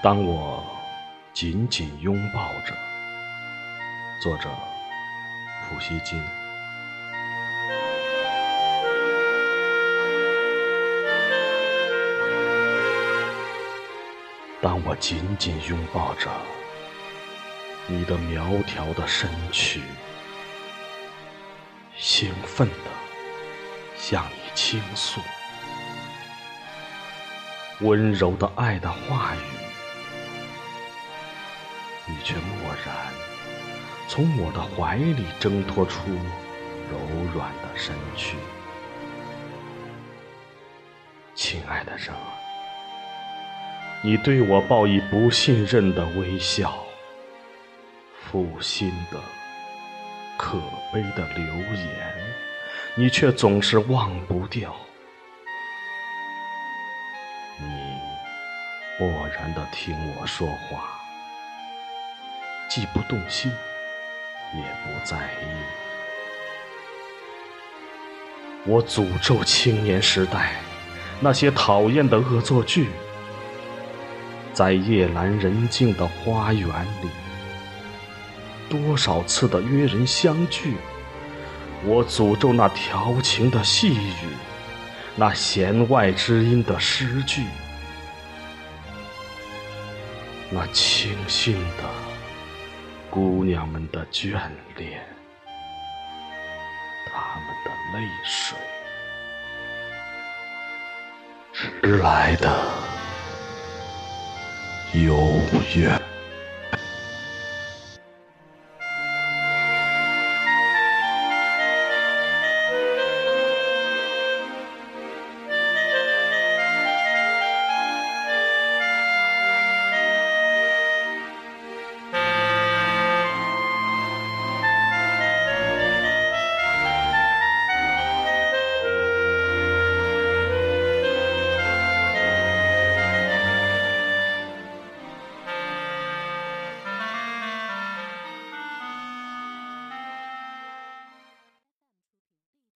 当我紧紧拥抱着，作者普希金。当我紧紧拥抱着你的苗条的身躯，兴奋地向你倾诉温柔的爱的话语，你却默然从我的怀里挣脱出柔软的身躯。亲爱的人。你对我报以不信任的微笑，负心的、可悲的流言，你却总是忘不掉。你默然的听我说话，既不动心，也不在意。我诅咒青年时代那些讨厌的恶作剧。在夜阑人静的花园里，多少次的约人相聚，我诅咒那调情的细语，那弦外之音的诗句，那倾心的姑娘们的眷恋，他们的泪水，迟来的。永远。